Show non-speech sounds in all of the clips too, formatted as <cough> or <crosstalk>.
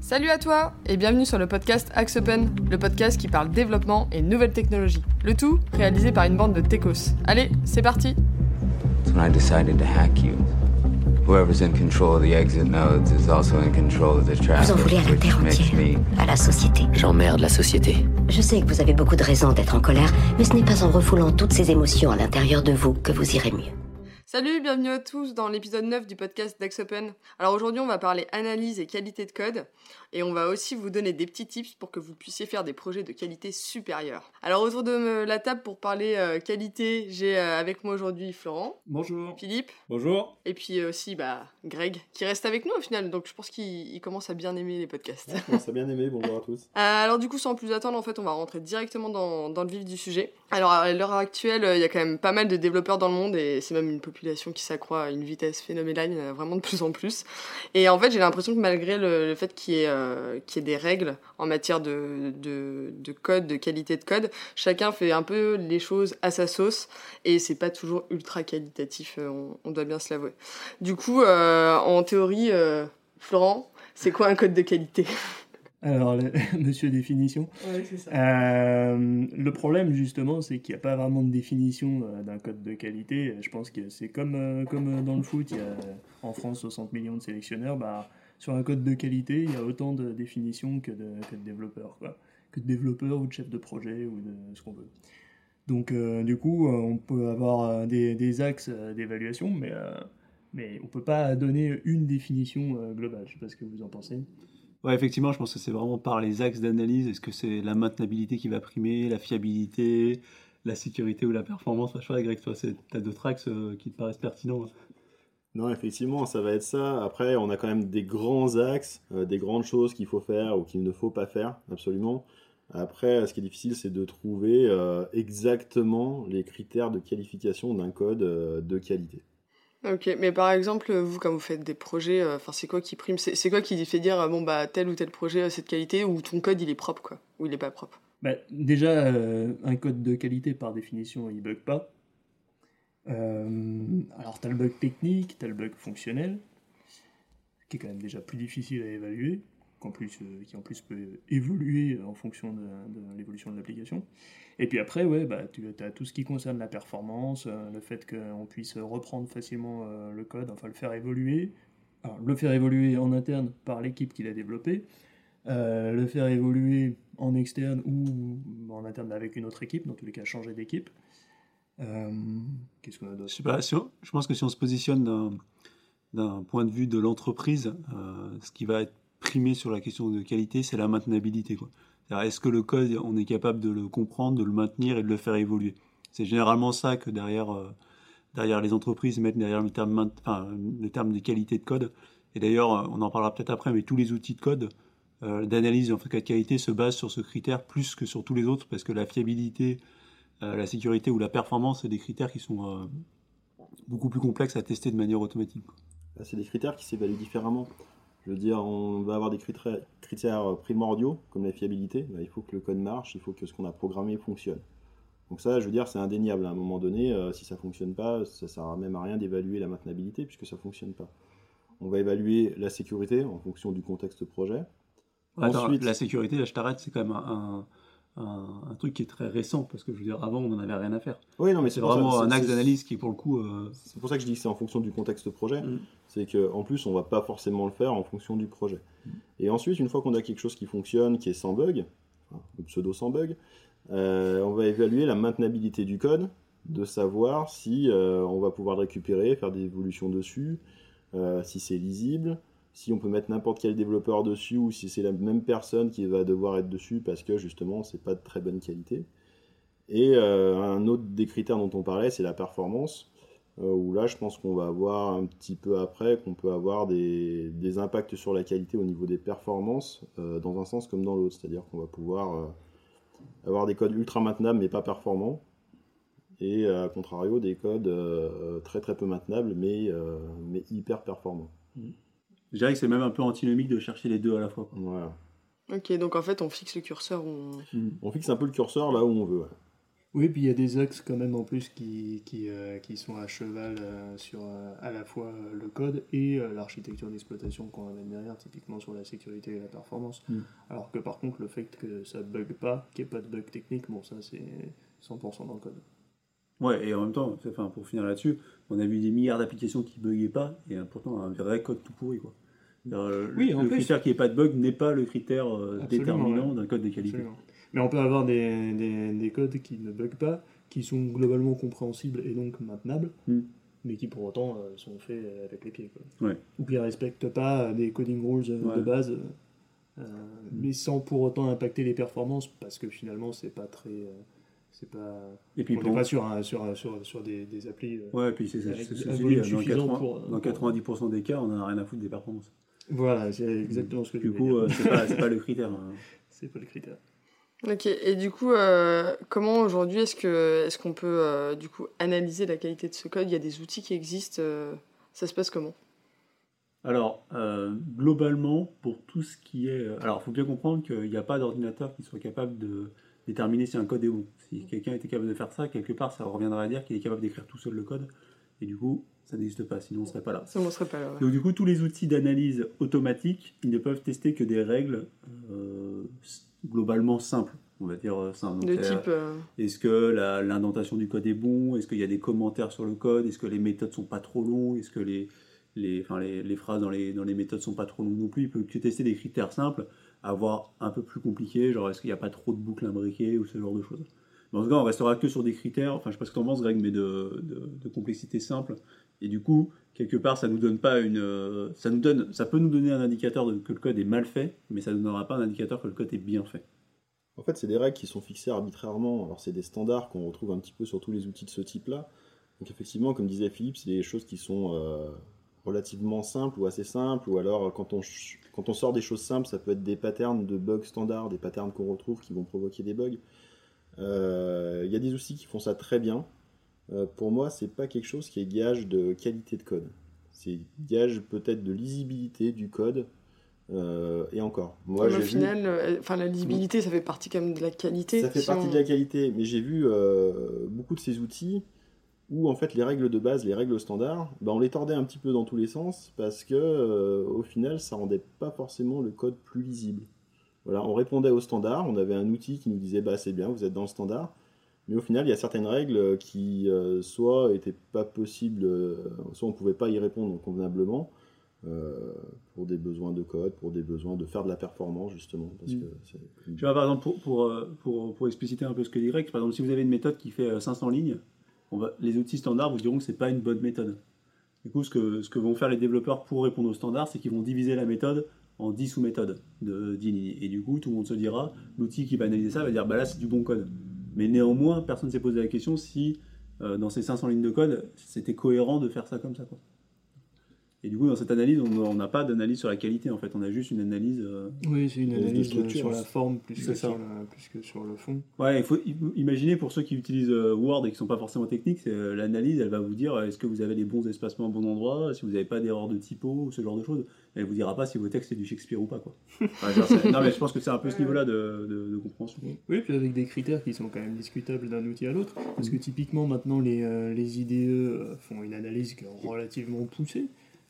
Salut à toi et bienvenue sur le podcast Axe Open, le podcast qui parle développement et nouvelles technologies. Le tout réalisé par une bande de techos. Allez, c'est parti When I decided to hack you, whoever's in control of the exit nodes is also in control of the traffic, Vous en voulez à la terre entière, me à la société. J'emmerde la société. Je sais que vous avez beaucoup de raisons d'être en colère, mais ce n'est pas en refoulant toutes ces émotions à l'intérieur de vous que vous irez mieux. Salut, bienvenue à tous dans l'épisode 9 du podcast d'Axe Open. Alors aujourd'hui on va parler analyse et qualité de code et on va aussi vous donner des petits tips pour que vous puissiez faire des projets de qualité supérieure. Alors autour de la table pour parler euh, qualité, j'ai euh, avec moi aujourd'hui Florent, Bonjour. Philippe Bonjour. et puis aussi bah, Greg qui reste avec nous au final donc je pense qu'il il commence à bien aimer les podcasts. Ouais, ça a bien aimé, bonjour à tous. <laughs> Euh, alors du coup, sans plus attendre, en fait, on va rentrer directement dans, dans le vif du sujet. Alors à l'heure actuelle, il y a quand même pas mal de développeurs dans le monde et c'est même une population qui s'accroît à une vitesse phénoménale, il y en a vraiment de plus en plus. Et en fait, j'ai l'impression que malgré le, le fait qu'il y, ait, euh, qu'il y ait des règles en matière de, de, de code, de qualité de code, chacun fait un peu les choses à sa sauce et c'est pas toujours ultra qualitatif, euh, on, on doit bien se l'avouer. Du coup, euh, en théorie, euh, Florent, c'est quoi un code de qualité? Alors, le- <laughs> monsieur définition. Ouais, c'est ça. Euh, le problème, justement, c'est qu'il n'y a pas vraiment de définition euh, d'un code de qualité. Je pense que c'est comme, euh, comme dans le foot, il y a en France 60 millions de sélectionneurs. Bah, sur un code de qualité, il y a autant de définitions que de, de développeurs. Que de développeurs ou de chefs de projet ou de ce qu'on veut. Donc, euh, du coup, euh, on peut avoir euh, des, axes d'évaluation, mais, euh, mais on peut pas donner une définition globale. Je sais pas ce que vous en pensez. Ouais, effectivement, je pense que c'est vraiment par les axes d'analyse. Est-ce que c'est la maintenabilité qui va primer, la fiabilité, la sécurité ou la performance? Je sais pas, Greg, toi, tu as d'autres axes qui te paraissent pertinents. hein. Non, effectivement, ça va être ça. Après, on a quand même des grands axes, euh, des grandes choses qu'il faut faire ou qu'il ne faut pas faire, absolument. Après, ce qui est difficile, c'est de trouver euh, exactement les critères de qualification d'un code euh, de qualité. Ok, mais par exemple, vous, quand vous faites des projets, euh, enfin, c'est quoi qui prime? C'est c'est quoi qui fait dire, euh, bon, bah, tel ou tel projet a cette qualité, ou ton code, il est propre, quoi, ou il est pas propre? Bah, déjà, euh, un code de qualité, par définition, il bug pas. Euh, alors, tu as le bug technique, tu as le bug fonctionnel, qui est quand même déjà plus difficile à évaluer, euh, qui en plus peut évoluer en fonction de, l'évolution de l'application. Et puis après, ouais, bah, tu as tout ce qui concerne la performance, euh, le fait qu'on puisse reprendre facilement euh, le code, enfin le faire évoluer. Le faire évoluer en interne par l'équipe qui l'a développé, euh, le faire évoluer en externe ou en interne avec une autre équipe, dans tous les cas changer d'équipe. Euh, Qu'est-ce qu'on a Je d'autre je pense que si on se positionne d'un- point de vue de l'entreprise, euh, ce qui va être primé sur la question de qualité, c'est la maintenabilité. Est-ce que le code, on est capable de le comprendre, de le maintenir et de le faire évoluer? C'est généralement ça que derrière, euh, les entreprises mettent derrière le terme, de qualité de code. Et d'ailleurs, on en parlera peut-être après, mais tous les outils de code euh, d'analyse en fait, de qualité se basent sur ce critère plus que sur tous les autres, parce que la fiabilité, la sécurité ou la performance, c'est des critères qui sont euh, beaucoup plus complexes à tester de manière automatique. Bah, C'est des critères qui s'évaluent différemment. Je veux dire, on va avoir des critères, critères primordiaux, comme la fiabilité. Bah, il faut que le code marche, il faut que ce qu'on a programmé fonctionne. Donc ça, je veux dire, c'est indéniable. À un moment donné, euh, si ça fonctionne pas, ça sert même à rien d'évaluer la maintenabilité, puisque ça fonctionne pas. On va évaluer la sécurité en fonction du contexte projet. Attends, Ensuite- la sécurité, là, je t'arrête, c'est quand même un, un, un truc qui est très récent, parce que je veux dire, avant, on n'en avait rien à faire. Oui, non, mais C'est ça- vraiment un axe d'analyse qui, pour le coup, euh, C'est pour ça que je dis que c'est en fonction du contexte projet. Mm. C'est que en plus, on va pas forcément le faire en fonction du projet. Mm. Et ensuite, une fois qu'on a quelque chose qui fonctionne, qui est sans bug, enfin, ou pseudo sans bug, euh, on va évaluer la maintenabilité du code, de savoir si euh, on va pouvoir le récupérer, faire des évolutions dessus, si c'est lisible, si on peut mettre n'importe quel développeur dessus ou si c'est la même personne qui va devoir être dessus parce que justement c'est pas de très bonne qualité. Et euh, un autre des critères dont on parlait, c'est la performance, euh, où là je pense qu'on va avoir un petit peu après qu'on peut avoir des, impacts sur la qualité au niveau des performances, euh, dans un sens comme dans l'autre, c'est-à-dire qu'on va pouvoir avoir des codes ultra maintenables mais pas performants, et à contrario des codes très très peu maintenables mais, mais hyper performants. Je dirais que c'est même un peu antinomique de chercher les deux à la fois. quoi. Voilà. Ok, donc en fait, on fixe le curseur, on... On fixe un peu le curseur là où on veut. ouais. Oui, puis il y a des axes quand même en plus qui, qui, euh, qui sont à cheval euh, sur euh, à la fois euh, le code et euh, l'architecture d'exploitation qu'on amène derrière, typiquement sur la sécurité et la performance. Mm. Alors que par contre, le fait que ça bug pas, qu'il n'y ait pas de bug technique, bon, ça c'est 100% dans le code. Ouais, et en même temps, enfin, pour finir là-dessus, on a vu des milliards d'applications qui buguaient pas, et euh, pourtant un vrai code tout pourri. Quoi. Euh, Oui, le en plus. critère qu'il n'y ait pas de bug n'est pas le critère euh, déterminant ouais. d'un code de qualité. Absolument. Mais on peut avoir des, des, des codes qui ne bug pas, qui sont globalement compréhensibles et donc maintenables, Mm. mais qui pour autant euh, sont faits avec les pieds. Quoi. Ouais. Ou qui ne respectent pas des coding rules euh, Ouais. de base, euh, mais sans pour autant impacter les performances, parce que finalement c'est pas très. euh, c'est pas, Et puis, on pour- n'est pas sur, un- sur, sur, sur des, des applis. euh. Ouais, puis c'est dans, suffisant 80 pour- dans pour- 90% des cas, on en a rien à foutre des performances. Voilà, c'est exactement ce que je Du coup, dire. euh, c'est pas, c'est pas le <laughs> critère. hein. C'est pas le critère. Ok, et du coup, euh, comment aujourd'hui est-ce que est-ce qu'on peut euh, du coup analyser la qualité de ce code? Il y a des outils qui existent. euh, ça se passe comment? Alors, euh, globalement, pour tout ce qui est. euh, Alors, il faut bien comprendre qu'il n'y a pas d'ordinateur qui soit capable de déterminer si un code est bon. Si quelqu'un était capable de faire ça, quelque part, ça reviendrait à dire qu'il est capable d'écrire tout seul le code. Et du coup, ça n'existe pas, sinon on ne serait pas là. Serait pas là. ouais. Donc, du coup, tous les outils d'analyse automatique, ils ne peuvent tester que des règles euh, globalement simples. On va dire euh, simples. Donc, De type. euh, est-ce que l'indentation du code est bon? Est-ce qu'il y a des commentaires sur le code? Est-ce que les méthodes sont pas trop longues? Est-ce que les, les, enfin les, les phrases dans les, dans les méthodes sont pas trop longues non plus? Il peut que tester des critères simples, avoir un peu plus compliqués, genre est-ce qu'il n'y a pas trop de boucles imbriquées ou ce genre de choses. En tout cas, on restera que sur des critères, enfin je sais pas ce que tu en penses Greg, mais de, de, complexité simple. Et du coup, quelque part, ça nous donne pas une, euh, ça nous donne, ça peut nous donner un indicateur que le code est mal fait, mais ça ne donnera pas un indicateur que le code est bien fait. En fait, c'est des règles qui sont fixées arbitrairement. Alors, c'est des standards qu'on retrouve un petit peu sur tous les outils de ce type-là. Donc, effectivement, comme disait Philippe, c'est des choses qui sont euh, relativement simples ou assez simples. Ou alors, quand on, quand on sort des choses simples, ça peut être des patterns de bugs standards, des patterns qu'on retrouve qui vont provoquer des bugs. Euh, Il y a des outils qui font ça très bien. Euh, pour moi, c'est pas quelque chose qui est gage de qualité de code. C'est gage peut-être de lisibilité du code. Euh, et encore. Moi, au vu- final, euh, enfin la lisibilité, ça fait partie quand même de la qualité. ça fait si partie on- de la qualité, mais j'ai vu euh, beaucoup de ces outils où en fait les règles de base, les règles standards, bah, on les tordait un petit peu dans tous les sens parce que euh, au final ça rendait pas forcément le code plus lisible. Voilà, on répondait au standard, on avait un outil qui nous disait bah c'est bien, vous êtes dans le standard, mais au final il y a certaines règles qui euh, soit étaient pas possibles, euh, soit on pouvait pas y répondre convenablement. pour des besoins de code, pour des besoins de faire de la performance justement, parce Mm. que c'est Je vois, par exemple, pour, pour, pour, pour expliciter un peu ce que dit Greg, par exemple, si vous avez une méthode qui fait euh, 500 lignes, les outils standards vous diront que c'est pas une bonne méthode. Du coup, ce que, ce vont faire les développeurs pour répondre aux standards, c'est qu'ils vont diviser la méthode en 10 sous-méthodes de 10 lignes. Et du coup, tout le monde se dira, l'outil qui va analyser ça va dire, bah là, c'est du bon code. Mais néanmoins, personne ne s'est posé la question si, euh, dans ces 500 lignes de code, c'était cohérent de faire ça comme ça. Et du coup, dans cette analyse, on n'a pas d'analyse sur la qualité, en fait. On a juste une analyse... euh, Oui, c'est une Analyse de euh, sur la forme plus que, sur la- plus que sur le fond. Ouais, il faut imaginer pour ceux qui utilisent euh, Word et qui sont pas forcément techniques, euh, l'analyse, elle va vous dire est-ce que vous avez les bons espacements au bon endroit, si vous n'avez pas d'erreur de typo ou ce genre de choses. Elle vous dira pas si vos textes c'est du Shakespeare ou pas quoi. <laughs> Enfin, genre, c'est- non mais je pense que c'est un peu ce niveau-là de, de- de compréhension. Oui, puis avec des critères qui sont quand même discutables d'un outil à l'autre. Parce Mm. que typiquement, maintenant, les, les IDE font une analyse est relativement poussée.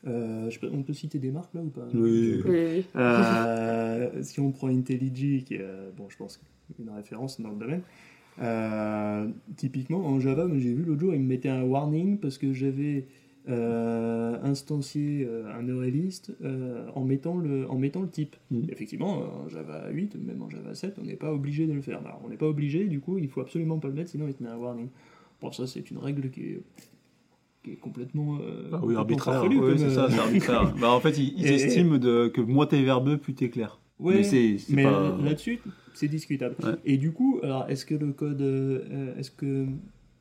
Euh, je peux- on peut citer des marques là ou pas Oui. Euh, si on prend IntelliJ, qui est, euh, bon, je pense, une référence dans le domaine, euh, typiquement en Java, moi, j'ai vu l'autre jour, il me mettait un warning parce que j'avais euh, instancié un ArrayList euh, en, mettant le, en mettant le type. Mhm. Effectivement, en Java 8, même en Java 7, on n'est pas obligé de le faire. Alors, on n'est pas obligé, du coup, il faut absolument pas le mettre, sinon il te met un warning. Bon, ça, c'est une règle qui est, qui est complètement. euh, Ah oui, arbitraire. Oui, c'est ça, euh, c'est arbitraire. <laughs> bah, en fait, ils, ils Et- estiment de, que moins t'es verbeux, plus t'es clair. Ouais, mais c'est, c'est mais pas. là-dessus, c'est discutable. Ouais. Et du coup, alors, est-ce que le code, euh, est-ce que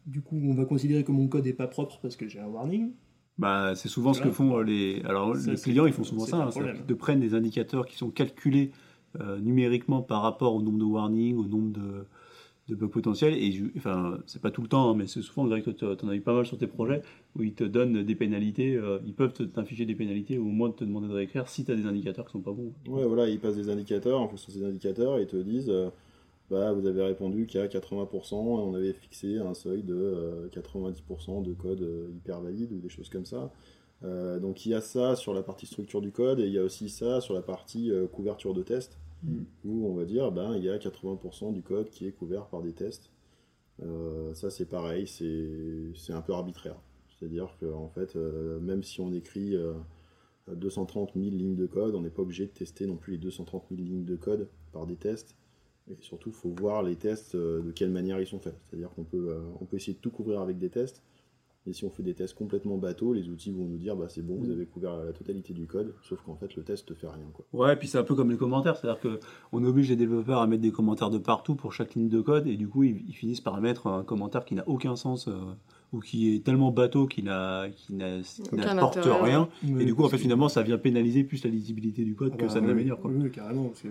du coup, on va considérer que mon code n'est pas propre parce que j'ai un warning? Bah, c'est souvent ce que font les. Alors, Ça, les clients, ils font souvent ça. hein, te prennent des indicateurs qui sont calculés euh, numériquement par rapport au nombre de warnings, au nombre de, de bugs potentiels. Et enfin, c'est pas tout le temps, hein, mais c'est souvent, Greg, tu en as eu pas mal sur tes projets où ils te donnent des pénalités. euh, ils peuvent t'infliger des pénalités ou au moins te demander de réécrire si tu as des indicateurs qui sont pas bons. Ouais, voilà, ils passent des indicateurs, en fonction de ces indicateurs, et ils te disent, euh, bah, vous avez répondu qu'à 80%, et on avait fixé un seuil de euh, 90% de code euh, hyper valide ou des choses comme ça. Euh, donc il y a ça sur la partie structure du code, et il y a aussi ça sur la partie euh, couverture de test, Où on va dire ben, il y a 80% du code qui est couvert par des tests. Euh, ça c'est pareil, c'est un peu arbitraire. C'est-à-dire que en fait, euh, même si on écrit euh, 230 000 lignes de code, on n'est pas obligé de tester non plus les 230 000 lignes de code par des tests. Et surtout, il faut voir les tests euh, de quelle manière ils sont faits. C'est-à-dire qu'on peut, euh, peut essayer de tout couvrir avec des tests. Et si on fait des tests complètement bateaux, les outils vont nous dire bah, c'est bon, vous avez couvert la totalité du code, sauf qu'en fait le test ne fait rien. Quoi. Ouais, puis c'est un peu comme les commentaires, c'est-à-dire que on oblige les développeurs à mettre des commentaires de partout pour chaque ligne de code, et du coup ils, ils finissent par mettre un commentaire qui n'a aucun sens euh, ou qui est tellement bateau qu'il n'a- qu'il n'a- qu'il Aucun n'apporte rien. Et du coup, en fait, finalement, ça vient pénaliser plus la lisibilité du code Ah que bah, ça ne l'améliore. quoi. Oui, oui, carrément. Parce que,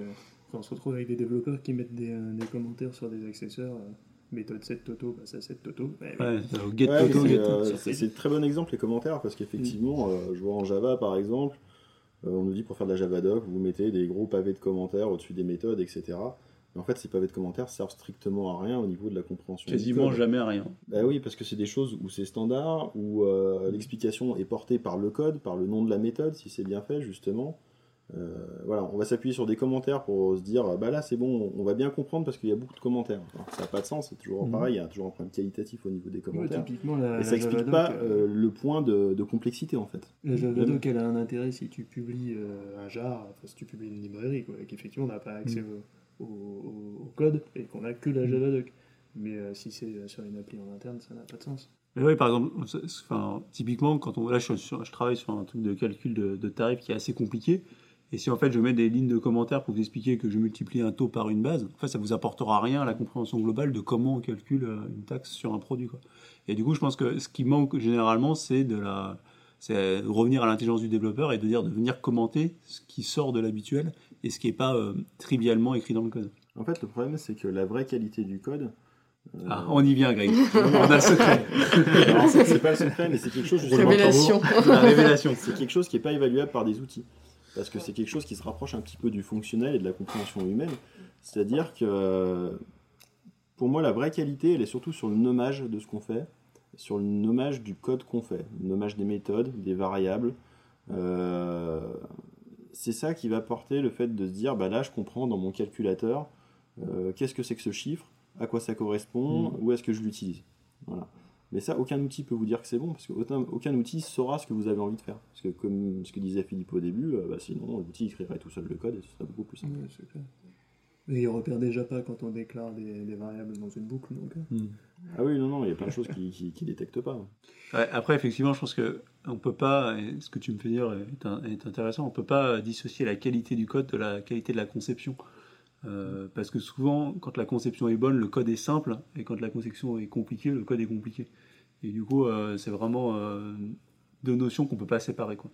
on se retrouve avec des développeurs qui mettent des, euh, des commentaires sur des accessoires, euh, méthode set Toto, bah ça set Toto. Bah. Ouais, get Ouais, Toto, c'est, get euh, Toto. c'est très bon exemple les commentaires parce qu'effectivement, euh, je vois en Java par exemple, euh, on nous dit pour faire de la Javadoc, vous mettez des gros pavés de commentaires au-dessus des méthodes, etc. Mais en fait, ces pavés de commentaires servent strictement à rien au niveau de la compréhension. Quasiment jamais rien. Bah oui, parce que c'est des choses où c'est standard, où euh, l'explication est portée par le code, par le nom de la méthode, si c'est bien fait, justement. Euh, voilà, on va s'appuyer sur des commentaires pour se dire, bah là c'est bon, on va bien comprendre parce qu'il y a beaucoup de commentaires. Alors, ça n'a pas de sens, c'est toujours Mhm. pareil, il y a toujours un problème qualitatif au niveau des Ouais, commentaires. typiquement, la, Et ça explique Javadoc, pas euh, euh, le point de, de complexité en fait. La Javadoc, elle a un intérêt si tu publies euh, un jar, enfin si tu publies une librairie, quoi, et qu'effectivement on n'a pas accès au, au- au- au code et qu'on n'a que la Javadoc. Mais euh, si c'est sur une appli en interne, ça n'a pas de sens. Mais oui, par exemple, enfin, typiquement, quand on, là, je, travaille sur un truc de calcul de, de tarifs qui est assez compliqué. Et si en fait je mets des lignes de commentaires pour vous expliquer que je multiplie un taux par une base, en fait, ça vous apportera rien à la compréhension globale de comment on calcule euh, une taxe sur un produit. Quoi. Et du coup, je pense que ce qui manque généralement, c'est de la, c'est revenir à l'intelligence du développeur et de dire de venir commenter ce qui sort de l'habituel et ce qui n'est pas euh, trivialement écrit dans le code. En fait, le problème c'est que la vraie qualité du code. euh, Ah, on y vient, Greg. <laughs> on a le secret. c'est c'est pas le secret, mais c'est quelque chose Révélation. La révélation. C'est quelque chose qui n'est pas évaluable par des outils. Parce que c'est quelque chose qui se rapproche un petit peu du fonctionnel et de la compréhension humaine. C'est-à-dire que, pour moi, la vraie qualité, elle est surtout sur le nommage de ce qu'on fait, sur le nommage du code qu'on fait, le nommage des méthodes, des variables. Euh, c'est ça qui va porter le fait de se dire, bah là, je comprends dans mon calculateur, euh, qu'est-ce que c'est que ce chiffre, à quoi ça correspond, où est-ce que je l'utilise. Voilà. Mais ça, aucun outil peut vous dire que c'est bon, parce qu'aucun aucun outil saura ce que vous avez envie de faire. Parce que comme ce que disait Philippe au début, euh, bah, sinon l'outil écrirait tout seul le code et ce serait beaucoup plus simple. C'est clair. Mais il repère déjà pas quand on déclare des, des variables dans une boucle. Donc, euh. Ah oui, non, non, il y a plein de choses qui, qui, qui détectent pas. Ouais, après, effectivement, je pense que on peut pas, et ce que tu me fais dire est, un- est intéressant, on peut pas dissocier la qualité du code de la qualité de la conception. Euh, parce que souvent, quand la conception est bonne, le code est simple, et quand la conception est compliquée, le code est compliqué. Et du coup, euh, c'est vraiment euh, deux notions qu'on peut pas séparer, quoi.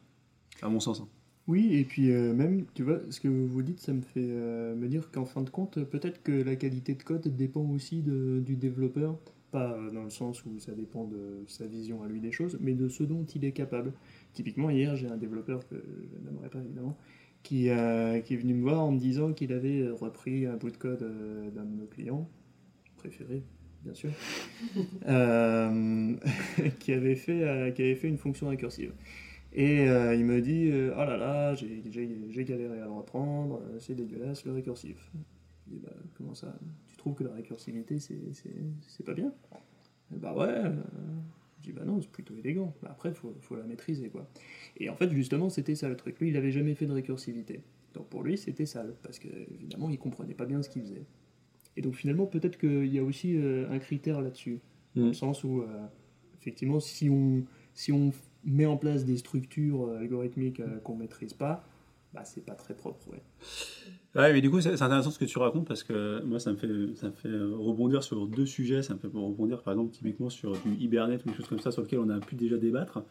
À mon sens. hein. Oui, et puis même, tu vois, ce que vous dites, ça me fait me dire qu'en fin de compte, peut-être que la qualité de code dépend aussi du développeur, pas dans le sens où ça dépend de sa vision à lui des choses, mais de ce dont il est capable. Typiquement, hier, j'ai un développeur que je n'aimerais pas évidemment, qui, euh, qui est venu me voir en me disant qu'il avait repris un bout de code euh, d'un de nos clients, préférés, bien sûr, <laughs> euh, <laughs> qui, avait fait, euh, qui avait fait une fonction récursive. Et euh, il me dit euh, Oh là là, j'ai- galéré à le reprendre, euh, c'est dégueulasse le récursif. Je dis bah, Comment ça? Tu trouves que la récursivité c'est- pas bien? Bah ouais. Je dis Bah non, c'est plutôt élégant. Bah après, faut, faut la maîtriser quoi. Et en fait, justement, c'était ça le truc. Lui, il avait jamais fait de récursivité. Donc pour lui, c'était sale, parce que évidemment, il comprenait pas bien ce qu'il faisait. Et donc finalement, peut-être qu'il y a aussi euh, un critère là-dessus, dans Mm. le sens où, euh, effectivement, si on, si on met en place des structures euh, algorithmiques euh, qu'on maîtrise pas, bah c'est pas très propre, ouais. Ouais, mais du coup, c'est intéressant ce que tu racontes parce que moi, ça me fait, ça me fait euh, rebondir sur deux sujets. Ça me fait rebondir, par exemple, typiquement sur du Hibernate ou des choses comme ça sur lesquelles on a pu déjà débattre.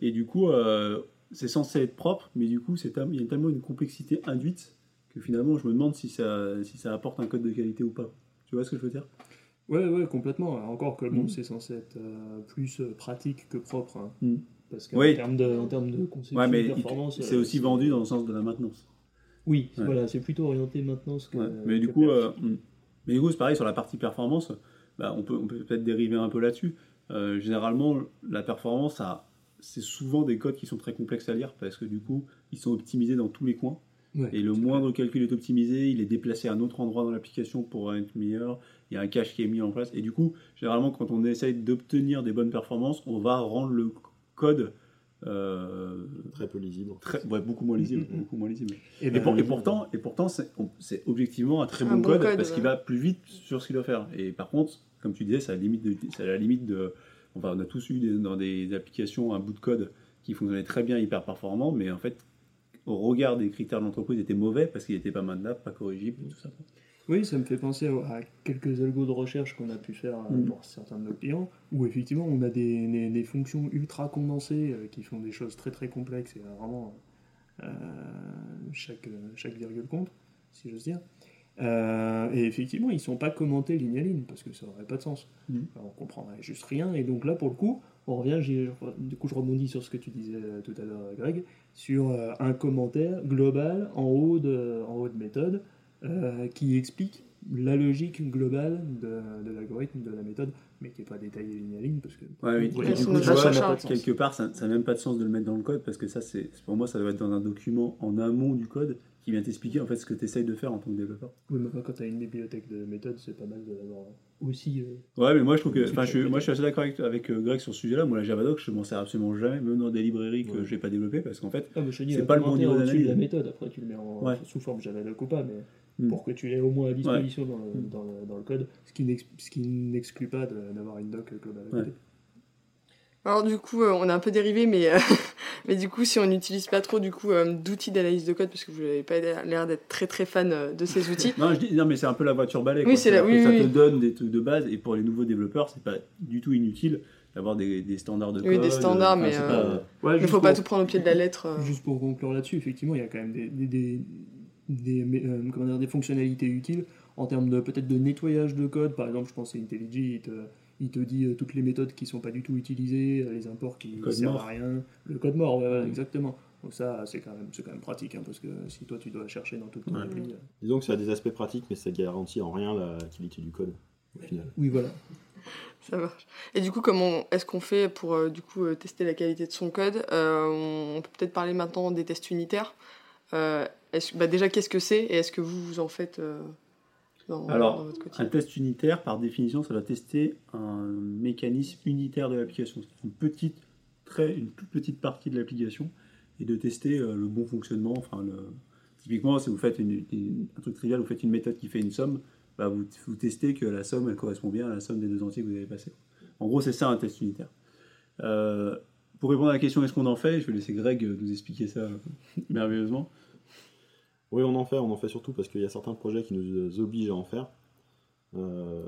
Et du coup, euh, c'est censé être propre, mais du coup, il y a tellement une complexité induite que finalement, je me demande si ça, si ça apporte un code de qualité ou pas. Tu vois ce que je veux dire? Ouais, ouais, complètement. Encore que bon, Mm. c'est censé être euh, plus pratique que propre. hein. Mm. Parce qu'en Oui. termes, de, en termes de conception, Ouais, mais de performance. c'est aussi vendu dans le sens de la maintenance. Oui, Ouais. voilà, c'est plutôt orienté maintenance que. Ouais, mais du que coup, euh. Mais du coup, c'est pareil sur la partie performance, bah, on peut on peut peut-être dériver un peu là-dessus. Euh, généralement, la performance, c'est souvent des codes qui sont très complexes à lire parce que du coup, ils sont optimisés dans tous les coins. Ouais. Et le moindre calcul est optimisé, il est déplacé à un autre endroit dans l'application pour être meilleur. Il y a un cache qui est mis en place. Et du coup, généralement, quand on essaye d'obtenir des bonnes performances, on va rendre le code euh, Très peu lisible. très, ouais, beaucoup moins lisible. Beaucoup moins lisible. Et, Et, pour- et pourtant, et pourtant c'est objectivement un très Un bon, bon code, code, parce qu'il va plus vite sur ce qu'il doit faire. Et par contre, comme tu disais, c'est à la limite de, la limite de enfin, on a tous eu des- dans des applications un bout de code qui fonctionnait très bien, hyper performant, mais en fait, au regard des critères de l'entreprise, était mauvais parce qu'il n'était pas maintenable, pas corrigible, tout ça. Oui, ça me fait penser à quelques algos de recherche qu'on a pu faire euh, Mm. pour certains de nos clients, où effectivement on a des, des- des fonctions ultra condensées euh, qui font des choses très très complexes et euh, vraiment euh, chaque, chaque virgule compte, si j'ose dire. Euh, et effectivement, ils sont pas commentés ligne à ligne parce que ça n'aurait pas de sens. Mm. Enfin, on comprendrait juste rien. Et donc là, pour le coup, on revient. Du coup, je rebondis sur ce que tu disais tout à l'heure, Greg, sur un commentaire global en haut de, en haut de méthode euh, qui explique la logique globale de, de l'algorithme, de la méthode, mais qui n'est pas détaillée ligne à ligne parce que Ouais, oui. Ouais, du coup, quelque part, ça n'a même pas de sens de le mettre dans le code parce que ça, c'est pour moi, ça doit être dans un document en amont du code qui vient t'expliquer en fait ce que tu essayes de faire en tant que développeur. Oui, mais quand tu as une bibliothèque de méthodes, c'est pas mal de l'avoir aussi. euh, Ouais, mais moi je trouve que, enfin, je, moi je suis assez d'accord avec, avec euh, Greg sur ce sujet-là. Moi, la Javadoc, je m'en sers absolument jamais, même dans des librairies que Ouais. je n'ai pas développées parce qu'en fait, Ah, C'est pas le bon niveau de la d'analyse. méthode. Après, tu le mets en, Ouais. sous forme Javadoc ou pas, mais Mm. pour que tu l'aies au moins à disposition dans, le, Mm. dans, le, dans le code, ce qui n'exclut pas d'avoir une doc globale à côté. Alors du coup, euh, on a un peu dérivé, mais, euh, <laughs> mais du coup, si on n'utilise pas trop du coup euh, d'outils d'analyse de code, parce que vous n'avez pas l'air d'être très très fan euh, de ces outils. <laughs> non, je dis, non, mais c'est un peu la voiture balai. Oui, c'est la- oui, ça oui, te donne des trucs de base et pour les nouveaux développeurs, c'est pas du tout inutile d'avoir des, des standards de code. Oui, des standards, enfin, mais, c'est euh, pas- Ouais, Il ne faut pas tout prendre au pied de la lettre. euh. Juste pour conclure là-dessus, effectivement, il y a quand même des, des, des, euh, comment dire, des fonctionnalités utiles en termes de peut-être de nettoyage de code. Par exemple, je pense à IntelliJ, il te, il te dit euh, toutes les méthodes qui sont pas du tout utilisées, euh, les imports qui code servent mort. à rien, le code mort, ouais, exactement. Donc ça, c'est quand même, c'est quand même pratique, hein, parce que si toi tu dois chercher dans toute ton Ouais. appli, euh, Disons que ça a des aspects pratiques, mais ça garantit en rien la qualité du code, au final. oui, voilà. <laughs> Ça marche. Et du coup, comment est-ce qu'on fait pour euh, du coup tester la qualité de son code? Euh, On peut peut-être parler maintenant des tests unitaires. Euh, est-ce- bah, déjà, qu'est-ce que c'est et est-ce que vous vous en faites euh, dans, Alors, dans votre Un quotidien test unitaire, par définition, ça va tester un mécanisme unitaire de l'application. C'est une petite, très, une toute petite partie de l'application et de tester euh, le bon fonctionnement. Enfin, le... Typiquement, si vous faites une- une- un truc trivial, vous faites une méthode qui fait une somme, bah, vous, vous testez que la somme elle correspond bien à la somme des deux entiers que vous avez passés. En gros, c'est ça un test unitaire. Euh, pour répondre à la question est-ce qu'on en fait, je vais laisser Greg euh, nous expliquer ça euh, <laughs> merveilleusement. Oui, on en fait, on en fait surtout parce qu'il y a certains projets qui nous obligent à en faire. Euh,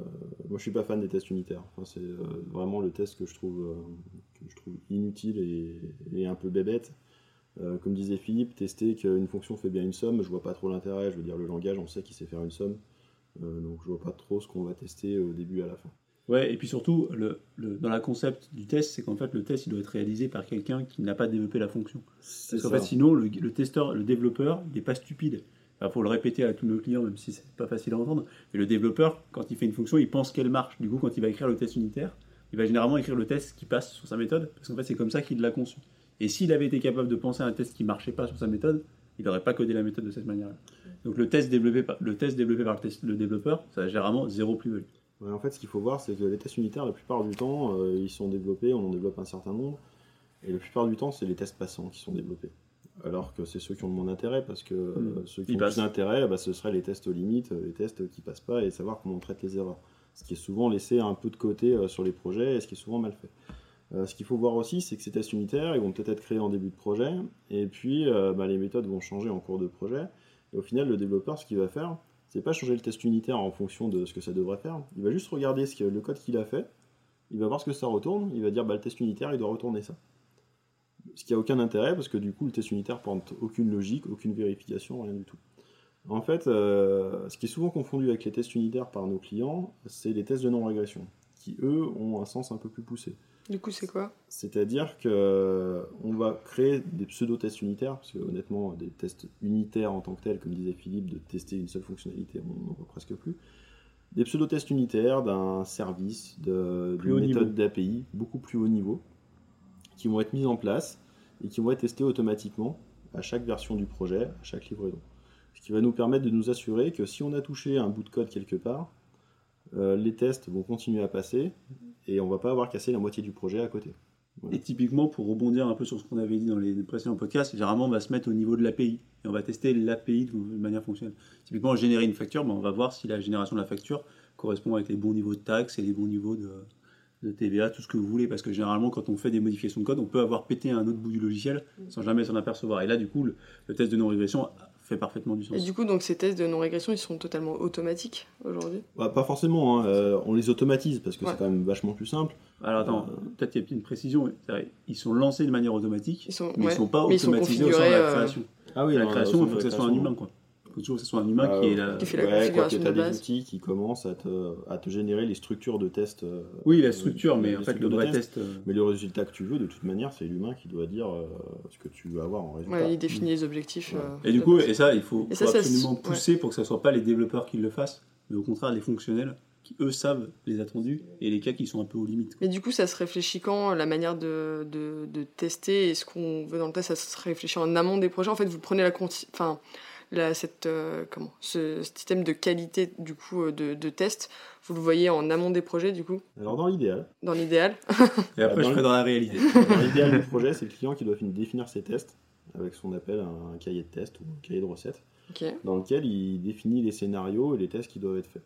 moi, je suis pas fan des tests unitaires. C'est euh, vraiment le test que je trouve, euh, inutile et, et un peu bébête. Euh, comme disait Philippe, tester qu'une fonction fait bien une somme, je vois pas trop l'intérêt. Je veux dire, le langage, on sait qu'il sait faire une somme. Euh, donc, je vois pas trop ce qu'on va tester au début à la fin. Ouais, et puis surtout, le, le- dans la concept du test, c'est qu'en fait, le test, il doit être réalisé par quelqu'un qui n'a pas développé la fonction. C'est Parce qu'en fait, sinon, le, le testeur, le développeur, il n'est pas stupide. Il faut le répéter à tous nos clients, même si c'est pas facile à entendre. Mais le développeur, quand il fait une fonction, il pense qu'elle marche. Du coup, quand il va écrire le test unitaire, il va généralement écrire le test qui passe sur sa méthode, parce qu'en fait, c'est comme ça qu'il l'a conçu. Et s'il avait été capable de penser à un test qui marchait pas sur sa méthode, il n'aurait pas codé la méthode de cette manière-là. Donc le test développé par le, test développé par le, test- le développeur, ça a généralement zéro plus-value. Ouais, en fait, ce qu'il faut voir, c'est que les tests unitaires, la plupart du temps, euh, ils sont développés, on en développe un certain nombre, et la plupart du temps, c'est les tests passants qui sont développés. Alors que c'est ceux qui ont le moins d'intérêt, parce que euh, Mm. ceux qui Ils ont plus passent. d'intérêt, bah, ce seraient les tests aux limites, euh, les tests qui passent pas, et savoir comment on traite les erreurs. Ce qui est souvent laissé un peu de côté euh, sur les projets, et ce qui est souvent mal fait. Euh, ce qu'il faut voir aussi, c'est que ces tests unitaires, ils vont peut-être être créés en début de projet, et puis euh, bah, les méthodes vont changer en cours de projet, et au final, le développeur, ce qu'il va faire, c'est pas changer le test unitaire en fonction de ce que ça devrait faire. Il va juste regarder le code qu'il a fait, il va voir ce que ça retourne, il va dire bah, le test unitaire, il doit retourner ça. Ce qui a aucun intérêt parce que du coup, le test unitaire porte aucune logique, aucune vérification, rien du tout. En fait, euh, ce qui est souvent confondu avec les tests unitaires par nos clients, c'est les tests de non-régression, qui eux ont un sens un peu plus poussé. Du coup, c'est quoi C'est-à-dire que euh, on va créer des pseudo-tests unitaires, parce que honnêtement, des tests unitaires en tant que tels, comme disait Philippe, de tester une seule fonctionnalité, on n'en voit presque plus. des pseudo-tests unitaires d'un service, de- d'une méthode d'API beaucoup plus haut niveau, qui vont être mis en place et qui vont être testés automatiquement à chaque version du projet, à chaque livraison. Ce qui va nous permettre de nous assurer que si on a touché un bout de code quelque part, euh, les tests vont continuer à passer et on va pas avoir cassé la moitié du projet à côté. Et typiquement, pour rebondir un peu sur ce qu'on avait dit dans les précédents podcasts, généralement, on va se mettre au niveau de l'API et on va tester l'API de manière fonctionnelle. Typiquement, générer une facture, ben, on va voir si la génération de la facture correspond avec les bons niveaux de taxes et les bons niveaux de, de TVA, tout ce que vous voulez. Parce que généralement, quand on fait des modifications de code, on peut avoir pété un autre bout du logiciel sans jamais s'en apercevoir. Et là, du coup, le, le test de non-régression fait parfaitement du sens. Et du coup, donc ces tests de non-régression, ils sont totalement automatiques aujourd'hui? Bah, pas forcément, hein, euh, on les automatise parce que Ouais. c'est quand même vachement plus simple. Alors attends, Euh, peut-être qu'il y a une précision. Ils sont lancés de manière automatique, Ils sont, mais ouais. ils ne sont pas Mais automatisés au sein de la euh, création. Ah oui, la création, il au faut que ce soit un humain. Quoi. Il faut toujours que ce soit un humain Ah, qui est là. Qui fait la ouais, quoi, configuration que tu as de des outils qui commencent à te, à te générer les structures de tests. euh, Oui, la euh, structure, mais en fait, le vrai test. test. euh, Mais le résultat que tu veux, de toute manière, c'est l'humain qui doit dire euh, ce que tu veux avoir en résultat. Ouais, il définit les objectifs. Ouais. euh, Et du coup, et ça, il faut, ça, absolument se- pousser pour que ce ne soit pas les développeurs qui le fassent, mais au contraire les fonctionnels qui, eux, savent les attendus et les cas qui sont un peu aux limites. Mais du coup, ça se réfléchit quand la manière de, de, de tester et ce qu'on veut dans le test, ça se réfléchit en amont des projets? En fait, vous prenez la conti- enfin, la, cette, euh, comment, ce système de qualité du coup euh, de, de test, vous le voyez en amont des projets du coup, Alors, dans l'idéal, dans l'idéal. <laughs> Et après, dans je le- ferai dans la réalité. <laughs> dans l'idéal du projet, c'est le client qui doit fin- définir ses tests avec ce qu'on appelle un cahier de test ou un cahier de recettes, dans lequel il définit les scénarios et les tests qui doivent être faits.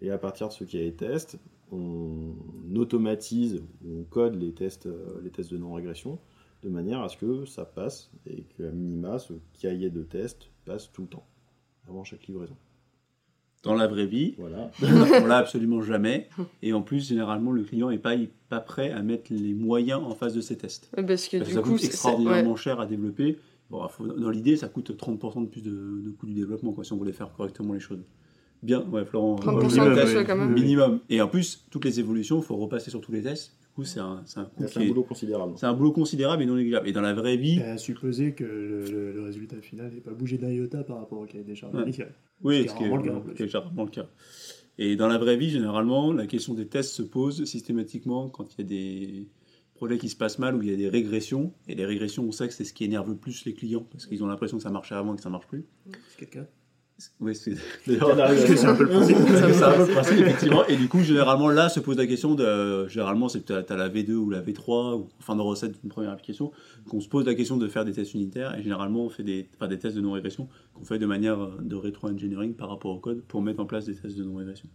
Et à partir de ce cahier de test, on automatise, on code les tests, euh, les tests de non-régression de manière à ce que ça passe et qu'à minima, ce cahier de test passe tout le temps, avant chaque livraison. Dans la vraie vie, Voilà. <laughs> on l'a absolument jamais. Et en plus, généralement, le client n'est pas, pas prêt à mettre les moyens en face de ses tests. Parce que Parce que du ça coup, coûte extraordinairement ouais. cher à développer. Bon, faut- dans l'idée, ça coûte 30% de plus de, de coût du développement, quoi, si on voulait faire correctement les choses. Bien, ouais, Florent. 30% euh, de minimum, ouais, quand même. Minimum. Et en plus, toutes les évolutions, il faut repasser sur tous les tests. Coup, c'est un, c'est un coût C'est qui un est- boulot considérable. c'est un boulot considérable et non négligeable. Et dans la vraie vie, À supposer que le, le- le résultat final n'ait pas bougé d'un iota par rapport au cahier des charges Ouais. initial. oui, ce qui est ce qui est, rarement le cas, rarement le cas. Et dans la vraie vie, généralement, la question des tests se pose systématiquement quand il y a des projets qui se passent mal ou il y a des régressions. Et les régressions, on sait que c'est ce qui énerve le plus les clients parce qu'ils ont l'impression que ça marchait avant et que ça marche plus. C'est quelqu'un Oui, <laughs> c'est un peu le principe. <laughs> c'est un peu le principe, effectivement. Et du coup, généralement, là se pose la question de. Généralement, c'est tu as la V2 ou la V3, ou fin de recette d'une première application, qu'on se pose la question de faire des tests unitaires. Et généralement, on fait des, enfin, des tests de non-régression qu'on fait de manière euh, de rétro-engineering par rapport au code pour mettre en place des tests de non-régression.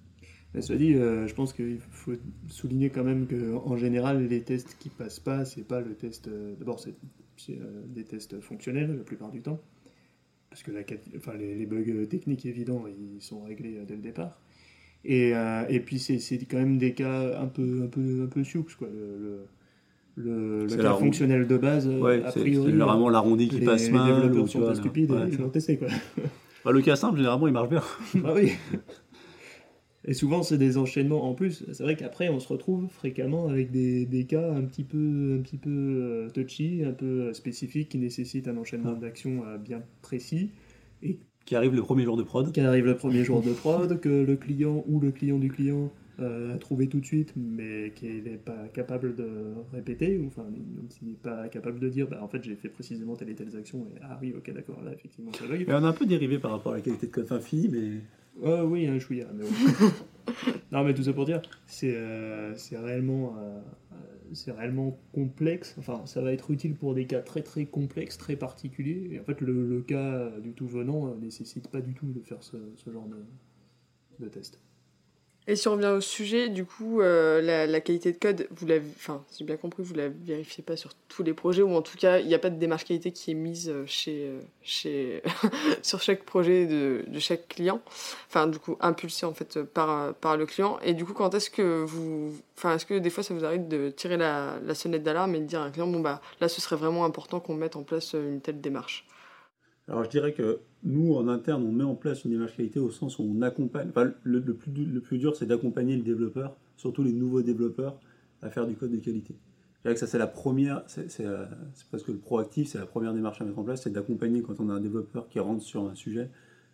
Mais cela dit, euh, je pense qu'il faut souligner quand même qu'en général, les tests qui passent pas, c'est pas le test. euh, D'abord, c'est c'est, euh, des tests fonctionnels la plupart du temps. Parce que la, enfin, les, les bugs techniques évidents, ils sont réglés euh, dès le départ. Et, euh, et puis, c'est quand même des cas un peu, un peu, un peu sioux, quoi. Le, le, le, cas fonctionnel de base, euh, Ouais, a priori. c'est généralement l'arrondi qui les, passe les mal. développeurs ou tu sont vois, pas stupides Ouais, et ils quoi. Bah, le cas simple, généralement, il marche bien. <laughs> Ah oui. <laughs> Et souvent, c'est des enchaînements en plus. C'est vrai qu'après, on se retrouve fréquemment avec des, des cas un petit peu, un petit peu euh, touchy, un peu euh, spécifiques, qui nécessitent un enchaînement Ah. d'actions euh, bien précis, Qui arrive le premier jour de prod. qui arrive le premier jour de prod, que le client ou le client du client euh, a trouvé tout de suite, mais qu'il n'est pas capable de répéter, ou enfin, même s'il n'est pas capable de dire, bah, en fait, j'ai fait précisément telle et telle action, et ah oui, ok, d'accord, là, effectivement, ça bug. On a un peu dérivé par rapport à la qualité de code fin fini, mais. Euh, oui, un chouïa. Mais bon. <laughs> non, mais tout ça pour dire, c'est euh, c'est réellement, euh, euh, c'est réellement complexe. Enfin, ça va être utile pour des cas très très complexes, très particuliers. Et en fait, le, le cas du tout venant euh, nécessite pas du tout de faire ce, ce genre de, de test. Et si on revient au sujet, du coup, euh, la, qualité de code, vous l'avez, enfin, si j'ai bien compris, vous la vérifiez pas sur tous les projets, ou en tout cas, il n'y a pas de démarche qualité qui est mise euh, chez, euh, chez <laughs> sur chaque projet de, de chaque client. Enfin, du coup, impulsé en fait par, par le client. Et du coup, quand est-ce que vous, enfin, est-ce que des fois ça vous arrive de tirer la, la sonnette d'alarme et de dire à un client, bon bah, là, ce serait vraiment important qu'on mette en place une telle démarche? Alors je dirais que nous, en interne, on met en place une démarche qualité au sens où on accompagne. Enfin, le, plus, dur, c'est d'accompagner le développeur, surtout les nouveaux développeurs, à faire du code de qualité. Je dirais que ça, c'est la première, c'est c'est, euh, presque le proactif, c'est la première démarche à mettre en place, c'est d'accompagner quand on a un développeur qui rentre sur un sujet,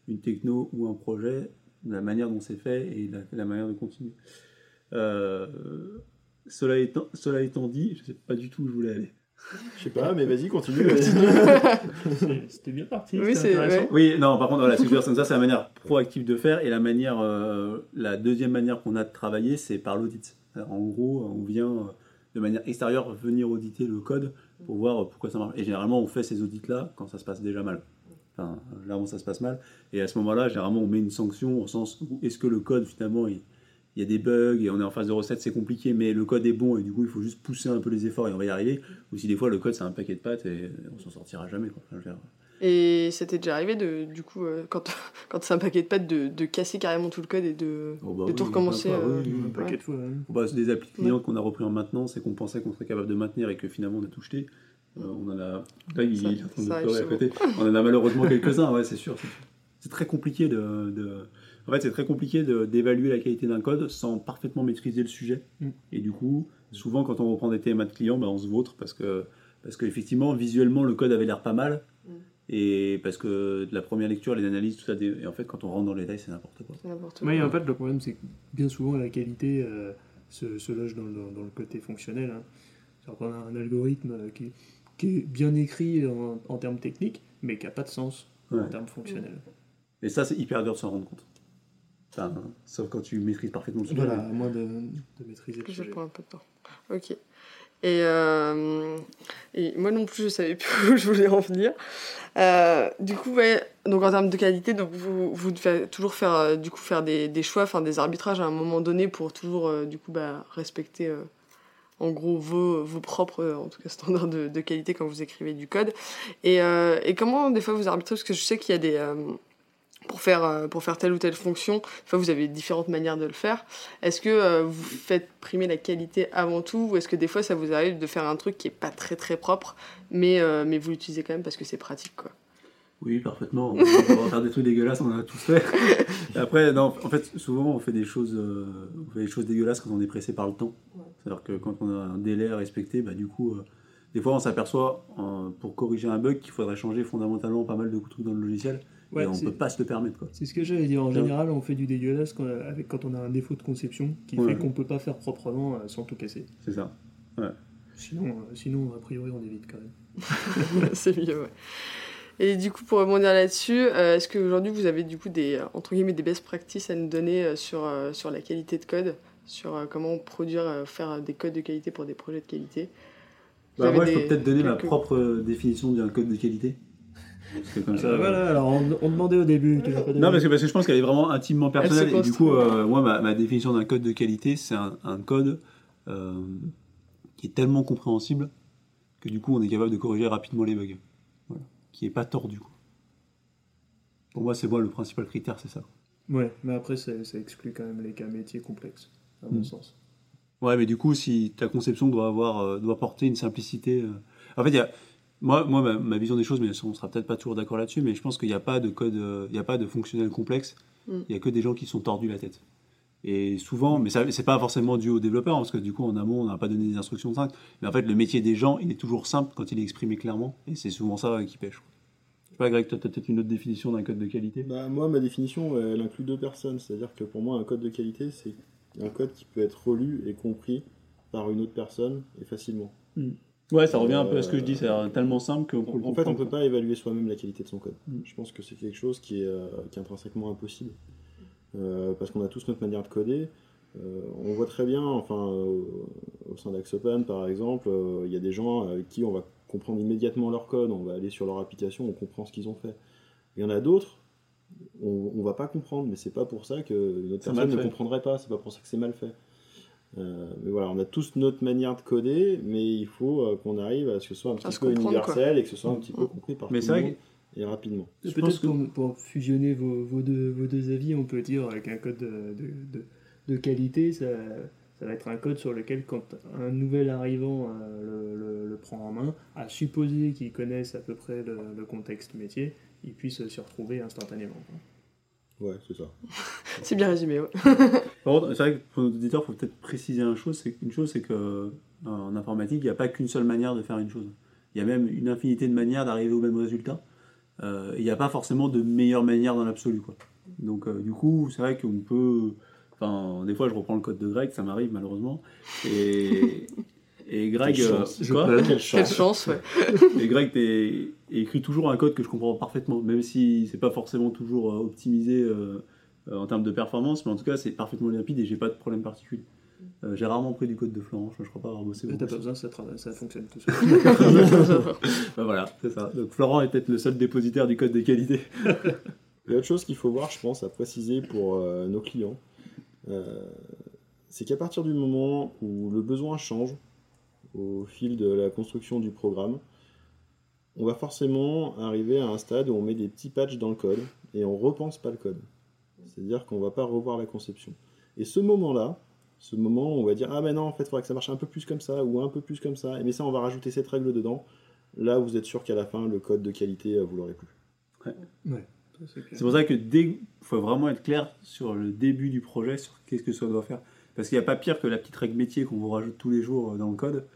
une techno ou un projet, la manière dont c'est fait et la, manière de continuer. Euh, cela, étant, cela étant dit, je sais pas du tout où je voulais aller. Je sais pas, mais vas-y, continue. <laughs> C'était bien parti. Oui, c'était c'est- intéressant. ouais. Oui, non, par contre, voilà, ce que je veux dire, c'est ça, c'est la manière proactive de faire et la manière, euh, la deuxième manière qu'on a de travailler, c'est par l'audit. Alors, En gros, on vient euh, de manière extérieure venir auditer le code pour voir euh, pourquoi ça marche. Et généralement, on fait ces audits-là quand ça se passe déjà mal. Enfin, là où ça se passe mal. Et à ce moment-là, généralement, on met une sanction au sens où est-ce que le code, finalement, il, il y a des bugs et on est en phase de recette, c'est compliqué, mais le code est bon et du coup, il faut juste pousser un peu les efforts et on va y arriver. Ou si des fois, le code, c'est un paquet de pattes et on s'en sortira jamais. Quoi. Enfin, je veux dire, Et c'était déjà arrivé, de, du coup, euh, quand, <laughs> quand c'est un paquet de pattes, de, de casser carrément tout le code et de, Oh bah de oui, tout recommencer. de fois, euh, oui, oui, Un paquet ouais. de fois. hein. Bah, c'est des applis clients qu'on a repris en maintenance et qu'on pensait qu'on serait capable de maintenir et que finalement on a tout jeté. Euh, on en a. Là, il Ça- est en train de ça arrive pleurer à souvent. côté. On en a malheureusement <laughs> quelques-uns, ouais, c'est sûr. c'est- C'est très compliqué de. de- En fait, c'est très compliqué de- d'évaluer la qualité d'un code sans parfaitement maîtriser le sujet. Mm. Et du coup, souvent quand on reprend des TMA de clients, bah, on se vautre parce que parce qu'effectivement, visuellement, le code avait l'air pas mal. Mm. Et parce que de la première lecture, les analyses, tout ça, des- et en fait, quand on rentre dans les détails, c'est n'importe quoi. C'est n'importe quoi. Oui, en fait, le problème, c'est que bien souvent, la qualité euh, se, se loge dans le, dans le côté fonctionnel. Hein. C'est-à-dire qu'on a un algorithme euh, qui, qui est bien écrit en, en termes techniques, mais qui n'a pas de sens Ouais. en termes fonctionnels. Et ça, c'est hyper dur de s'en rendre compte. Enfin, sauf quand tu maîtrises parfaitement le sujet. Voilà, à moins de, de maîtriser le ça sujet. prend un peu de temps. Ok. Et, euh, et moi non plus, je savais plus <laughs> où je voulais en venir. Euh, du coup, ouais, donc en termes de qualité, donc vous, vous devez toujours faire, euh, du coup, faire des, des choix, enfin des arbitrages à un moment donné pour toujours euh, du coup, bah, respecter euh, en gros vos, vos propres en tout cas, standards de, de qualité quand vous écrivez du code. Et, euh, et comment des fois vous arbitrez? Parce que je sais qu'il y a des. euh, pour faire, euh, pour faire telle ou telle fonction, fois vous avez différentes manières de le faire. Est-ce que euh, vous faites primer la qualité avant tout ou est-ce que des fois ça vous arrive de faire un truc qui est pas très très propre mais, euh, mais vous l'utilisez quand même parce que c'est pratique quoi? Oui, parfaitement. On va faire des trucs dégueulasses, on en a tous fait. Et <laughs> Après, non, en fait, souvent, on fait des choses, euh, on fait des choses dégueulasses quand on est pressé par le temps. C'est-à-dire que quand on a un délai à respecter, bah, du coup, des fois, on s'aperçoit, pour corriger un bug, qu'il faudrait changer fondamentalement pas mal de trucs dans le logiciel. Ouais, et on c'est- peut pas se le permettre. Quoi. C'est ce que j'allais dire. En général, on fait du dégueulasse quand, avec, quand on a un défaut de conception qui Ouais. fait qu'on peut pas faire proprement euh, sans tout casser. C'est ça. Sinon, euh, sinon, a priori, on évite quand même. <laughs> c'est mieux ouais. et du coup pour rebondir là-dessus euh, est-ce qu'aujourd'hui vous avez du coup des entre guillemets des best practices à nous donner euh, sur, euh, sur la qualité de code? Sur comment produire faire des codes de qualité pour des projets de qualité? Bah, moi, je peux peut-être donner ma propre définition d'un code de qualité. Parce que comme ça, Euh, voilà, alors on, on demandait au début. tu pas. Non, parce que, parce que je pense qu'elle est vraiment intimement personnelle. Et du coup, euh, moi, ma, ma définition d'un code de qualité, c'est un, un code euh, qui est tellement compréhensible que du coup, on est capable de corriger rapidement les bugs. Voilà. Qui est pas tordu. quoi. Pour moi, c'est moi le principal critère, c'est ça. Ouais, mais après, ça, ça exclut quand même les cas métiers complexes, à mon Mm. sens. Ouais, mais du coup, si ta conception doit avoir, doit porter une simplicité. En fait, il y a. Moi, moi ma, ma vision des choses, mais on sera peut-être pas toujours d'accord là-dessus, mais je pense qu'il n'y a pas de code, euh, il n'y a pas de fonctionnel complexe. Mm. Il y a que des gens qui sont tordus la tête. Et souvent, mais c'est pas forcément dû aux développeurs, parce que du coup, en amont, on n'a pas donné des instructions simples. Mais en fait, le métier des gens, il est toujours simple quand il est exprimé clairement, et c'est souvent ça euh, qui pêche. quoi. Je sais pas, Greg, toi, tu as peut-être une autre définition d'un code de qualité? Bah, moi, ma définition, elle inclut deux personnes. C'est-à-dire que pour moi, un code de qualité, c'est un code qui peut être relu et compris par une autre personne et facilement. Ouais, ça revient un peu Euh, à ce que je dis, c'est tellement simple qu'on peut le En fait, on comprendre, peut pas évaluer soi-même la qualité de son code. Mm. Je pense que c'est quelque chose qui est, euh, qui est intrinsèquement impossible. Euh, parce qu'on a tous notre manière de coder. Euh, on voit très bien, enfin, euh, au sein d'Axopen par exemple, euh, il y a des gens avec qui on va comprendre immédiatement leur code, on va aller sur leur application, on comprend ce qu'ils ont fait. Il y en a d'autres, on, on va pas comprendre, mais c'est pas pour ça que notre personne ne comprendrait pas, c'est pas pour ça que c'est mal fait. Euh, mais voilà, on a tous notre manière de coder, mais il faut euh, qu'on arrive à ce que ce soit un petit peu universel et que ce soit un petit peu Mm. compris par Mais tout le et rapidement. Je Peut-être pense que- pour, pour fusionner vos, vos deux, vos deux avis, on peut dire avec un code de, de, de- de qualité, ça, ça va être un code sur lequel, quand un nouvel arrivant euh, le, le- le prend en main, à supposer qu'il connaisse à peu près le, le contexte métier, il puisse s'y retrouver instantanément. Ouais, c'est ça. <laughs> c'est bien résumé ouais. <laughs> Par contre, c'est vrai que pour nos auditeurs, il faut peut-être préciser une chose, c'est une chose, c'est que en informatique, il n'y a pas qu'une seule manière de faire une chose. Il y a même une infinité de manières d'arriver au même résultat. Euh, Il n'y a pas forcément de meilleure manière dans l'absolu. quoi. Donc, euh, du coup, c'est vrai qu'on peut. Enfin, des fois, je reprends le code de Greg, ça m'arrive malheureusement. Et, <laughs> et Greg. Quelle euh, chance. Je quoi peux- Quelle Quelle chance. chance, ouais. <laughs> Et Greg t'es- écrit toujours un code que je comprends parfaitement, même si c'est pas forcément toujours euh, optimisé euh, en termes de performance, mais en tout cas, c'est parfaitement limpide et j'ai pas de problème particulier. Euh, j'ai rarement pris du code de Florent, je crois pas avoir bossé T'as pas besoin, ça, fonctionne tout seul. <laughs> Bah voilà, c'est ça. Donc Florent est peut-être le seul dépositaire du code de qualité. Et autre chose qu'il faut voir, je pense, à préciser pour euh, nos clients, euh, c'est qu'à partir du moment où le besoin change au fil de la construction du programme, on va forcément arriver à un stade où on met des petits patchs dans le code et on repense pas le code. C'est-à-dire qu'on va pas revoir la conception. Et ce moment-là, ce moment où on va dire ah ben non en fait il faudrait que ça marche un peu plus comme ça ou un peu plus comme ça, et mais ça on va rajouter cette règle dedans. Là vous êtes sûr qu'à la fin le code de qualité euh, vous l'aurez plus. Ouais. C'est pour ça que dès, faut vraiment être clair sur le début du projet, sur qu'est-ce que ça doit faire. Parce qu'il n'y a pas pire que la petite règle métier qu'on vous rajoute tous les jours euh, dans le code,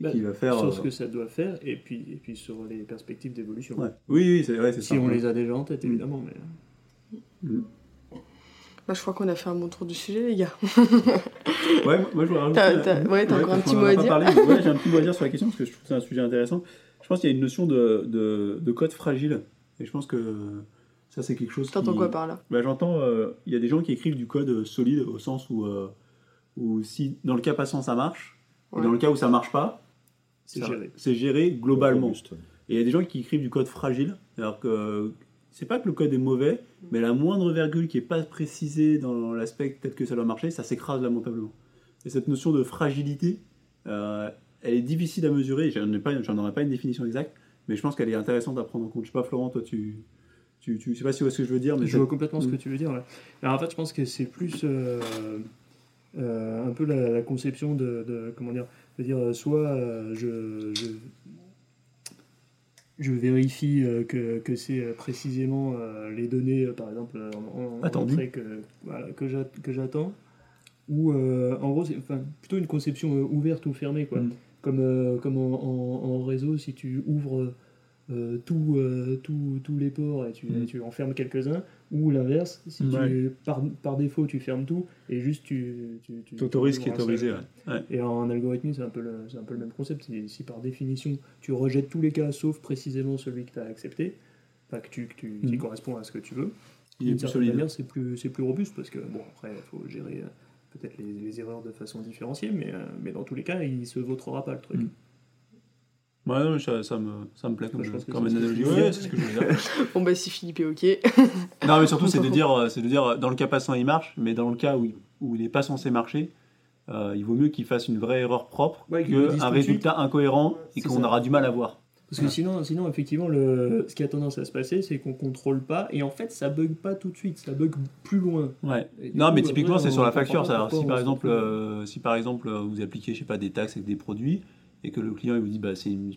Bah, qui va faire. sur euh, ce que ça doit faire et puis, et puis sur les perspectives d'évolution. ouais. Oui, oui, c'est vrai, c'est Si ça. on les a déjà en tête, évidemment. Mais... Bah, je crois qu'on a fait un bon tour du sujet, les gars. <laughs> Ouais, moi, je voudrais rajouter. T'as- t'as- ouais, t'as encore un petit mot à dire parlé, mais ouais, j'ai un petit mot à dire sur la question parce que je trouve que c'est un sujet intéressant. Je pense qu'il y a une notion de, de, de code fragile et je pense que ça, c'est quelque chose. T'entends qui- quoi par là? Bah, J'entends, euh, il y a des gens qui écrivent du code solide au sens où, euh, où si dans le cas passant ça marche, et dans le cas où ça marche pas, C'est géré. Globalement. Robuste. Et il y a des gens qui écrivent du code fragile, alors que c'est pas que le code est mauvais, mais la moindre virgule qui est pas précisée dans l'aspect peut-être que ça doit marcher, ça s'écrase lamentablement. Et cette notion de fragilité, euh, elle est difficile à mesurer, j'en ai pas, j'en aurais pas une définition exacte, mais je pense qu'elle est intéressante à prendre en compte. Je sais pas, Florent, toi, tu, tu, tu je sais pas si tu vois ce que je veux dire, mais Je vois complètement ce que Mm. tu veux dire. ouais. Alors, en fait, je pense que c'est plus euh, un peu la, la conception de, de- comment dire, dire euh, soit euh, je, je, je vérifie euh, que, que c'est euh, précisément euh, les données, euh, par exemple, euh, en, en entrée que, voilà, que j'a- que j'attends, ou euh, en gros, c'est enfin, plutôt une conception euh, ouverte ou fermée, quoi. Mm. Comme, euh, comme en, en- en réseau, si tu ouvres euh, tout, euh, tout- tous les ports et tu, Mm. tu en fermes quelques-uns, ou l'inverse, si Ouais. tu, par, par défaut tu fermes tout et juste tu. tu, t'autorises ce qui est autorisé. ouais. Et en algorithmie, c'est un, peu le- c'est un peu le même concept. Si, si par définition tu rejettes tous les cas sauf précisément celui que tu as accepté, enfin que tu, que tu, qui Mm. correspond à ce que tu veux, Il est d'une plus solide. manière, c'est plus, c'est plus robuste parce que, bon, après, il faut gérer euh, peut-être les, les erreurs de façon différenciée, mais, euh, mais dans tous les cas, il se vautrera pas le truc. Mm. Ouais, non, mais ça, ça me, ça me plaît comme, Je comme c'est ce que analogie. Ouais, c'est ce que je veux dire. <laughs> Bon, bah, si Philippe est ok. <laughs> Non, mais surtout, c'est de <laughs> dire, euh, c'est de dire, euh, dans le cas passant, il marche, mais dans le cas où, il- où il n'est pas censé marcher, euh, il vaut mieux qu'il fasse une vraie erreur propre Ouais, qu'un résultat incohérent et qu'on aura du mal à voir. Parce que sinon, sinon effectivement, le, ce qui a tendance à se passer, c'est qu'on contrôle pas, et en fait, ça bug pas tout de suite, ça bug plus loin. Ouais. Non, coup, mais typiquement, c'est sur on la facture. pas ça. Si par exemple, euh, si par exemple, vous appliquez, je sais pas, des taxes avec des produits et que le client il vous dit, bah, c'est une,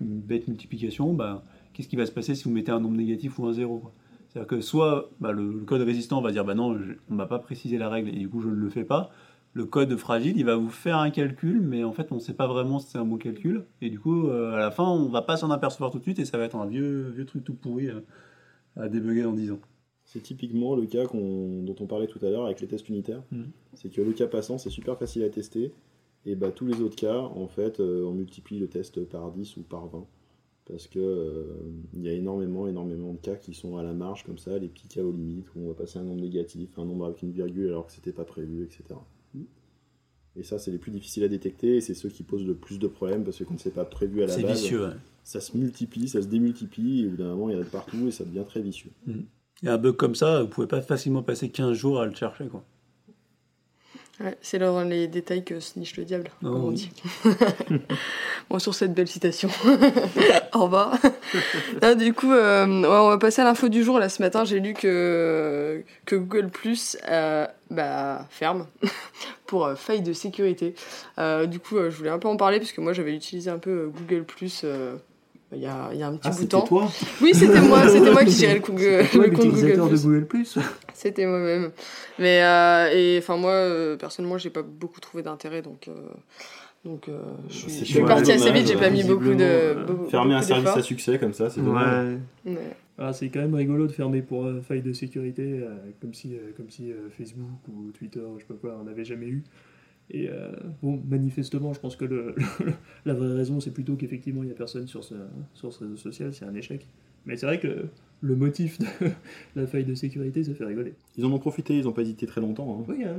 bête multiplication, bah, qu'est-ce qui va se passer si vous mettez un nombre négatif ou un zéro C'est-à-dire que soit bah, le, le code résistant va dire, bah non, je- on m'a pas précisé la règle et du coup je ne le fais pas. Le code fragile, il va vous faire un calcul, mais en fait, on ne sait pas vraiment si c'est un bon calcul. Et du coup, euh, à la fin, on va pas s'en apercevoir tout de suite et ça va être un vieux, vieux truc tout pourri euh, à débugger dans 10 ans. C'est typiquement le cas dont on parlait tout à l'heure avec les tests unitaires. Mhm. C'est que le cas passant, c'est super facile à tester. Et bah, tous les autres cas, en fait, euh, on multiplie le test par 10 ou par 20. Parce que euh, il y a énormément, énormément de cas qui sont à la marge, comme ça, les petits cas aux limites, où on va passer un nombre négatif, un nombre avec une virgule alors que c'était pas prévu, etc. Et ça, c'est les plus difficiles à détecter, et c'est ceux qui posent le plus de problèmes, parce que quand c'est pas prévu à la C'est base, vicieux. ouais. ça se multiplie, ça se démultiplie, et au bout d'un moment, il y en a de partout, et ça devient très vicieux. Y a un bug comme ça, vous pouvez pas facilement passer 15 jours à le chercher. Quoi. Ouais, c'est dans les détails que se niche le diable, Oh, comme on dit. <laughs> bon, sur cette belle citation. <laughs> Au revoir. <laughs> Du coup, euh, ouais, on va passer à l'info du jour. Là, ce matin, j'ai lu que, que Google Plus euh, bah, ferme pour euh, faille de sécurité. Du coup, je voulais un peu en parler parce que moi, j'avais utilisé un peu Google Plus. Euh, il y, a, il y a un petit Ah, bout de c'était temps. toi Oui, c'était moi, <laughs> c'était moi qui gérais le, Google- Toi, le compte Google de Plus. Google Plus. C'était moi-même. Mais euh, et enfin moi euh, personnellement j'ai pas beaucoup trouvé d'intérêt donc euh, donc euh, je suis, partie assez vite j'ai pas mis beaucoup de beaucoup- Fermer un service à succès comme ça, c'est dommage. Ouais. Ouais. Ah, c'est quand même rigolo de fermer pour euh, faille de sécurité, euh, comme si, euh, comme si euh, Facebook ou Twitter, je sais pas quoi, on n'avait jamais eu. Et euh, bon, manifestement, je pense que le, <laughs> la vraie raison, c'est plutôt qu'effectivement, il n'y a personne sur ce, sur ce réseau social, c'est un échec. Mais c'est vrai que le motif de <laughs> la faille de sécurité, ça fait rigoler. Ils en ont profité, ils n'ont pas hésité très longtemps. hein. Oui, hein.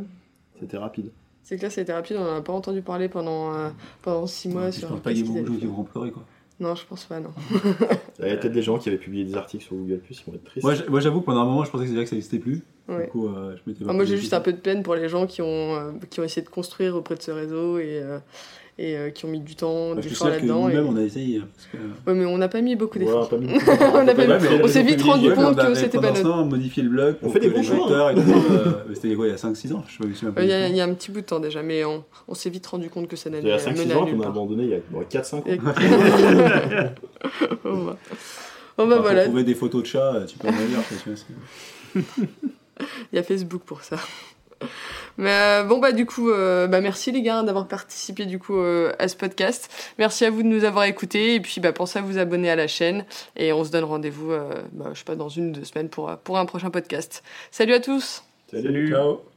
C'était rapide. C'est clair, ça a été rapide, on n'en a pas entendu parler pendant, euh, pendant six mois. je sur pense pas qu'il y ait beaucoup de gens qui vont pleurer, quoi. Non, je pense pas, non. Il y a peut-être des gens qui avaient publié des articles sur Google Plus, ils vont être tristes. Moi, j'avoue, pendant un moment, je pensais que déjà que ça n'existait plus. Ouais. Du coup, euh, je m'étais pas Ah, moi, j'ai juste un peu de peine pour les gens qui ont, euh, qui ont essayé de construire auprès de ce réseau et, euh, et euh, qui ont mis du temps, Bah, du que là-dedans. et- nous-mêmes, on a essayé. hein, parce que- Ouais, mais on n'a pas mis beaucoup d'efforts. pas <laughs> On a pas on s'est vite rendu compte on que c'était pas notre- temps modifié le blog. On fait des bons choix, et <laughs> euh, C'était quoi, il y a 5-6 ans pas, pas Il y, a, il un petit bout de temps déjà, mais on, on s'est vite rendu compte que ça Il n'allait y a mener 5-6 à ans qu'on a abandonné, il y a bon, 4-5 ans. Et- <laughs> oh, bah. Oh, bah voilà, trouver des photos de chats, euh, tu peux en aller <laughs> il y a Facebook pour ça. Mais euh, bon bah du coup, euh, bah merci les gars d'avoir participé du coup euh, à ce podcast. Merci à vous de nous avoir écoutés et puis bah pensez à vous abonner à la chaîne et on se donne rendez-vous, euh, bah, je sais pas dans une ou deux semaines pour pour un prochain podcast. Salut à tous. Salut. Ciao